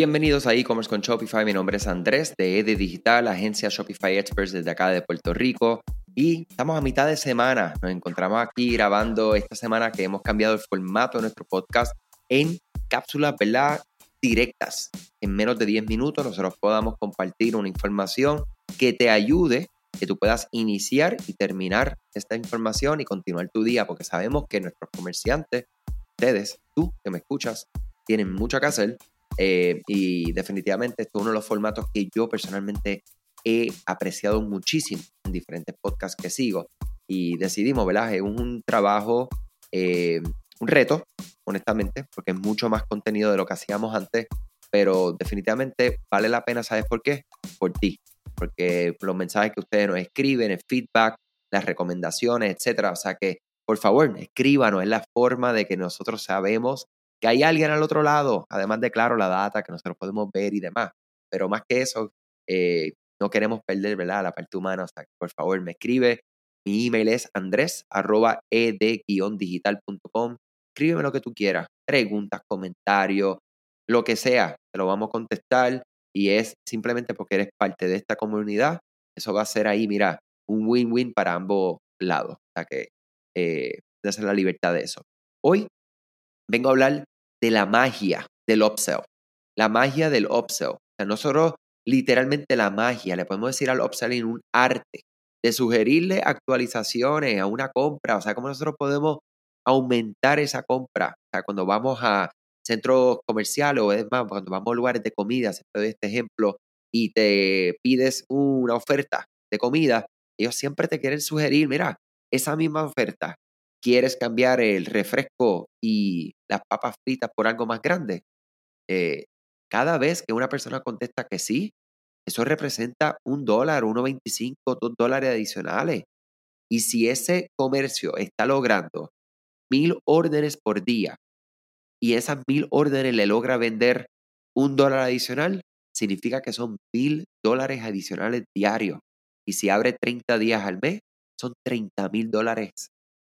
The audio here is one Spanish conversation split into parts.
Bienvenidos a e-commerce con Shopify. Mi nombre es Andrés de ED Digital, agencia Shopify Experts desde acá de Puerto Rico. Y estamos a mitad de semana. Nos encontramos aquí grabando esta semana que hemos cambiado el formato de nuestro podcast en cápsulas, ¿verdad? Directas. En menos de 10 minutos nosotros podamos compartir una información que te ayude, que tú puedas iniciar y terminar esta información y continuar tu día, porque sabemos que nuestros comerciantes, ustedes, tú que me escuchas, tienen mucho que hacer eh, y definitivamente esto es uno de los formatos que yo personalmente he apreciado muchísimo en diferentes podcasts que sigo. Y decidimos, ¿verdad? Es un trabajo, eh, un reto, honestamente, porque es mucho más contenido de lo que hacíamos antes, pero definitivamente vale la pena, ¿sabes por qué? Por ti, porque los mensajes que ustedes nos escriben, el feedback, las recomendaciones, etcétera. O sea que, por favor, escríbanos, es la forma de que nosotros sabemos que hay alguien al otro lado, además de, claro, la data que nosotros podemos ver y demás. Pero más que eso, eh, no queremos perder, ¿verdad? La parte humana. O sea, por favor, me escribe. Mi email es andres.ed-digital.com. Escríbeme lo que tú quieras. Preguntas, comentarios, lo que sea. Te lo vamos a contestar. Y es simplemente porque eres parte de esta comunidad. Eso va a ser ahí, mira, un win-win para ambos lados. O sea que eh, la libertad de eso. Hoy vengo a hablar de la magia del upsell. La magia del upsell. O sea, nosotros literalmente la magia, le podemos decir al upselling un arte de sugerirle actualizaciones a una compra, o sea, cómo nosotros podemos aumentar esa compra. O sea, cuando vamos a centros comerciales o es más, cuando vamos a lugares de comida, se doy este ejemplo, y te pides una oferta de comida, ellos siempre te quieren sugerir, mira, esa misma oferta, ¿quieres cambiar el refresco y las papas fritas por algo más grande? Eh, cada vez que una persona contesta que sí, eso representa un dólar, 1.25, dos dólares adicionales. Y si ese comercio está logrando mil órdenes por día y esas mil órdenes le logra vender un dólar adicional, significa que son mil dólares adicionales diarios. Y si abre 30 días al mes, son 30 mil dólares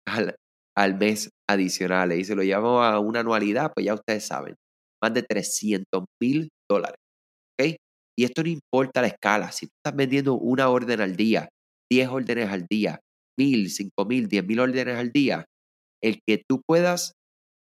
al, al mes adicionales. Y se lo llamo a una anualidad, pues ya ustedes saben, más de 300 mil dólares. ¿Ok? Y esto no importa la escala. Si tú estás vendiendo una orden al día, 10 órdenes al día, mil, cinco mil, diez mil órdenes al día, el que tú puedas,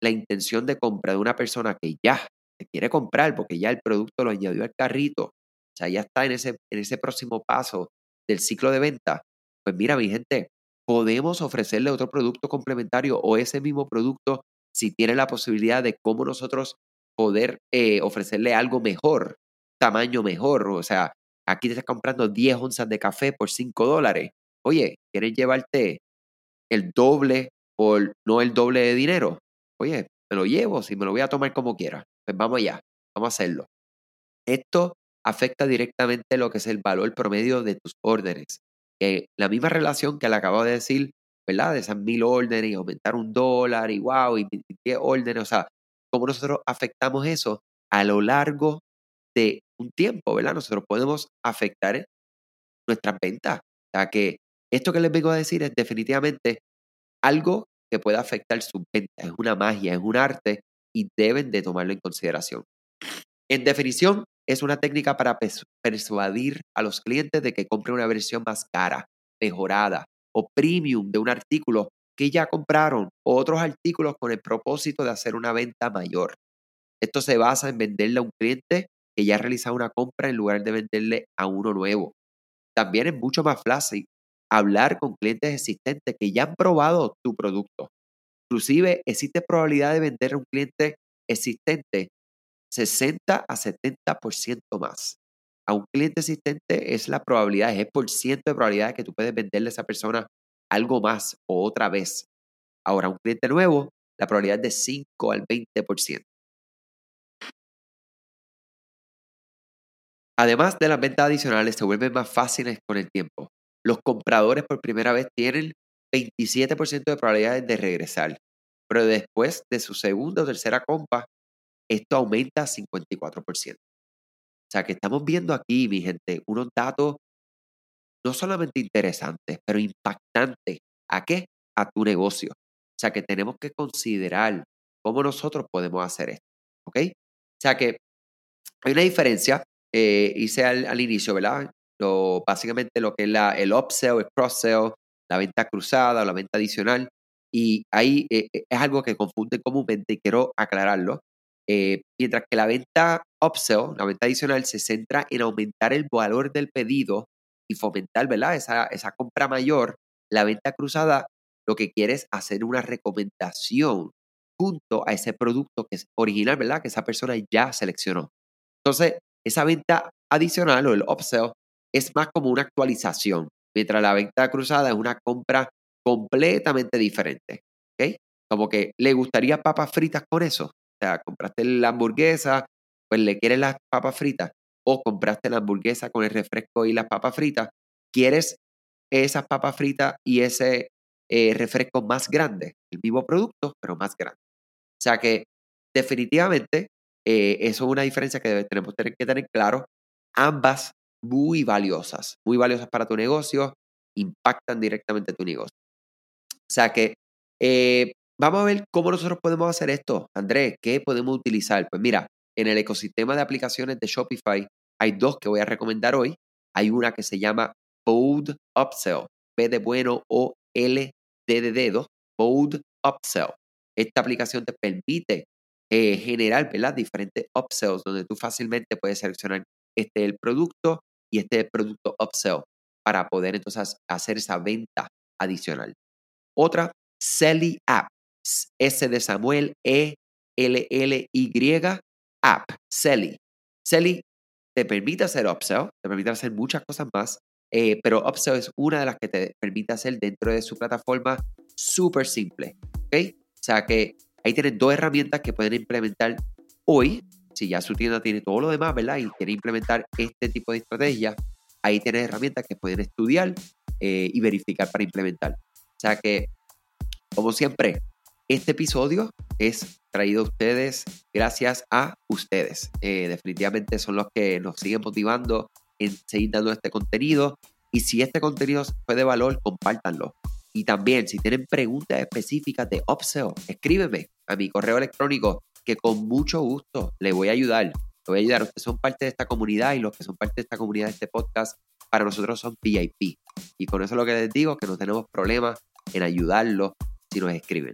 la intención de compra de una persona que ya te quiere comprar porque ya el producto lo añadió al carrito, o sea, ya está en ese, en ese próximo paso del ciclo de venta, pues mira, mi gente, podemos ofrecerle otro producto complementario o ese mismo producto si tiene la posibilidad de cómo nosotros poder eh, ofrecerle algo mejor, tamaño mejor. O sea, aquí te estás comprando 10 onzas de café por 5 dólares. Oye, ¿quieres llevarte el doble por no el doble de dinero? Oye, me lo llevo, si me lo voy a tomar como quiera. Pues vamos allá, vamos a hacerlo. Esto afecta directamente lo que es el valor promedio de tus órdenes la misma relación que le acabo de decir, ¿verdad? De esas mil órdenes y aumentar un dólar y wow, y 10 órdenes, o sea, cómo nosotros afectamos eso a lo largo de un tiempo, ¿verdad? Nosotros podemos afectar nuestras ventas. O sea, que esto que les vengo a decir es definitivamente algo que puede afectar sus ventas. Es una magia, es un arte y deben de tomarlo en consideración. En definición, es una técnica para persuadir a los clientes de que compren una versión más cara, mejorada o premium de un artículo que ya compraron o otros artículos con el propósito de hacer una venta mayor. Esto se basa en venderle a un cliente que ya ha realizado una compra en lugar de venderle a uno nuevo. También es mucho más fácil hablar con clientes existentes que ya han probado tu producto. Inclusive existe probabilidad de vender a un cliente existente 60 a 70% más. A un cliente existente es la probabilidad, es el por ciento de probabilidad que tú puedes venderle a esa persona algo más o otra vez. Ahora, a un cliente nuevo, la probabilidad es de 5 al 20%. Además de las ventas adicionales, se vuelven más fáciles con el tiempo. Los compradores por primera vez tienen 27% de probabilidades de regresar, pero después de su segunda o tercera compra, esto aumenta a 54%. O sea que estamos viendo aquí, mi gente, unos datos no solamente interesantes, pero impactantes. ¿A qué? A tu negocio. O sea que tenemos que considerar cómo nosotros podemos hacer esto. ¿Ok? O sea que Hay una diferencia, eh, hice al, inicio, ¿verdad? Lo, básicamente lo que es la, el upsell, el cross-sell, la venta cruzada o la venta adicional. Y ahí eh, eh, es algo que confunde comúnmente y quiero aclararlo. Mientras que la venta upsell, la venta adicional, se centra en aumentar el valor del pedido y fomentar, ¿verdad? Esa, esa compra mayor. La venta cruzada lo que quiere es hacer una recomendación junto a ese producto que es original, ¿verdad? Que esa persona ya seleccionó. Entonces, esa venta adicional o el upsell es más como una actualización, mientras la venta cruzada es una compra completamente diferente. ¿ok? Como que le gustaría papas fritas con eso. Sea, compraste la hamburguesa, pues le quieres las papas fritas. O compraste la hamburguesa con el refresco y las papas fritas. Quieres esas papas fritas y ese eh, refresco más grande. El mismo producto, pero más grande. O sea que definitivamente eh, eso es una diferencia que tenemos que tener claro. Ambas muy valiosas, muy valiosas para tu negocio, impactan directamente tu negocio. O sea que eh, vamos a ver cómo nosotros podemos hacer esto. Andrés, ¿qué podemos utilizar? Pues mira, en el ecosistema de aplicaciones de Shopify hay dos que voy a recomendar hoy. Hay una que se llama Bold Upsell, P de bueno o L D de dedo, Bold Upsell. Esta aplicación te permite eh, generar ¿verdad? diferentes upsells donde tú fácilmente puedes seleccionar este el producto y este el producto upsell para poder entonces hacer esa venta adicional. Otra, Selly App, S de Samuel, E, L, L, Y, App, Selly. Selly te permite hacer upsell, te permite hacer muchas cosas más, eh, pero upsell es una de las que te permite hacer dentro de su plataforma súper simple. ¿ok? O sea que Ahí tienes dos herramientas que pueden implementar hoy. Si ya su tienda tiene todo lo demás, ¿verdad? Y quiere implementar este tipo de estrategia, ahí tienes herramientas que pueden estudiar eh, y verificar para implementar. O sea que, como siempre, este episodio es traído a ustedes gracias a ustedes. Eh, definitivamente son los que nos siguen motivando en seguir dando este contenido. Y si este contenido fue de valor, compártanlo. Y también, si tienen preguntas específicas de upsell, escríbeme a mi correo electrónico que con mucho gusto le voy a ayudar. Le voy a ayudar. Ustedes son parte de esta comunidad y los que son parte de esta comunidad de este podcast, para nosotros son VIP. Y con eso lo que les digo, que no tenemos problema en ayudarlos si nos escriben.